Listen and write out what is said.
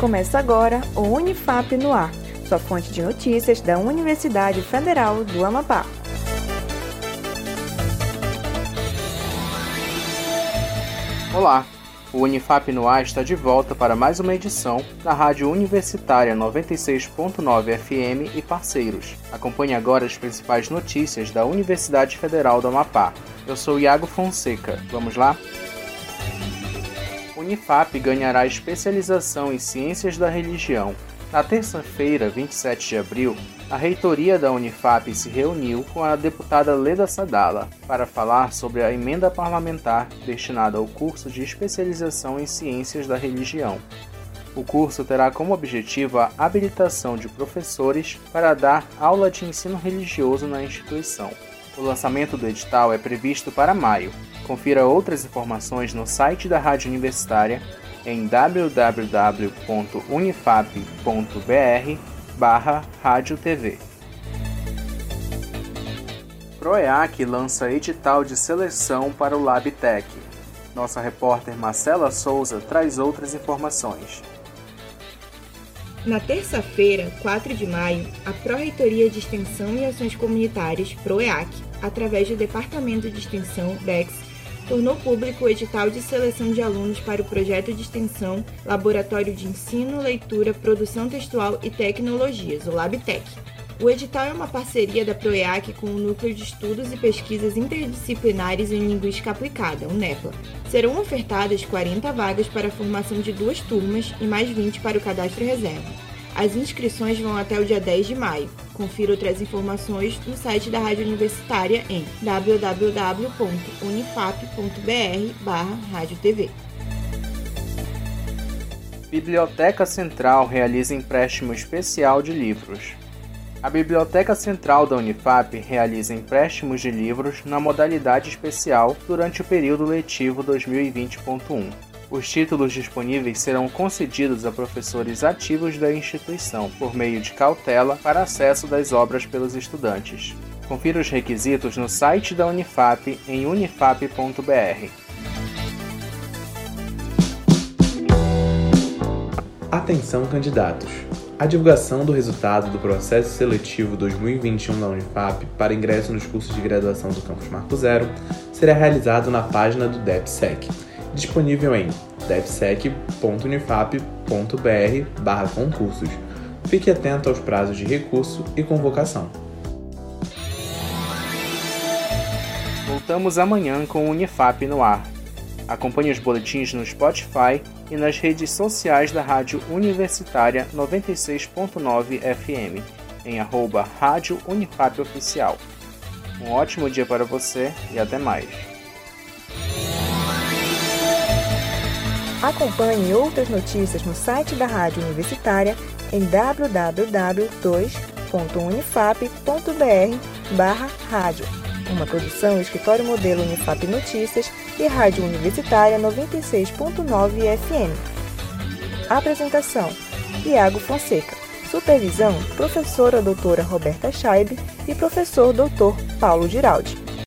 Começa agora o Unifap no Ar, sua fonte de notícias da Universidade Federal do Amapá. Olá, o Unifap no Ar está de volta para mais uma edição da Rádio Universitária 96.9 FM e parceiros. Acompanhe agora as principais notícias da Universidade Federal do Amapá. Eu sou Iago Fonseca. Vamos lá? Unifap ganhará especialização em Ciências da Religião. Na terça-feira, 27 de abril, a reitoria da Unifap se reuniu com a deputada Leda Sadala para falar sobre a emenda parlamentar destinada ao curso de especialização em Ciências da Religião. O curso terá como objetivo a habilitação de professores para dar aula de ensino religioso na instituição. O lançamento do edital é previsto para maio. Confira outras informações no site da Rádio Universitária em www.unifap.br barra Rádio TV. Proeac lança edital de seleção para o LabTech. Nossa repórter Marcela Souza traz outras informações. Na terça-feira, 4 de maio, a Pró-Reitoria de Extensão e Ações Comunitárias, PROEAC, através do Departamento de Extensão, DEX, tornou público o edital de seleção de alunos para o projeto de extensão Laboratório de Ensino, Leitura, Produção Textual e Tecnologias, o LabTech. O edital é uma parceria da PROEAC com o Núcleo de Estudos e Pesquisas Interdisciplinares em Linguística Aplicada, o NEPLA. Serão ofertadas 40 vagas para a formação de duas turmas e mais 20 para o cadastro reserva. As inscrições vão até o dia 10 de maio. Confira outras informações no site da Rádio Universitária em www.unifap.br/radiotv. Biblioteca Central realiza empréstimo especial de livros. A Biblioteca Central da Unifap realiza empréstimos de livros na modalidade especial durante o período letivo 2020.1. Os títulos disponíveis serão concedidos a professores ativos da instituição por meio de cautela para acesso das obras pelos estudantes. Confira os requisitos no site da Unifap em unifap.br. Atenção, candidatos! A divulgação do resultado do processo seletivo 2021 da Unifap para ingresso nos cursos de graduação do Campus Marco Zero será realizado na página do DEPSEC, disponível em depsec.unifap.br/concursos. Fique atento aos prazos de recurso e convocação. Voltamos amanhã com o Unifap no ar. Acompanhe os boletins no Spotify e nas redes sociais da Rádio Universitária 96.9 FM, em arroba Rádio Unifap Oficial. Um ótimo dia para você e até mais. Acompanhe outras notícias no site da Rádio Universitária em www.unifap.br/rádio. Uma produção Escritório Modelo Unifap Notícias e Rádio Universitária 96.9 FM. Apresentação: Iago Fonseca. Supervisão: Professora Doutora Roberta Scheibe e Professor Doutor Paulo Giraldi.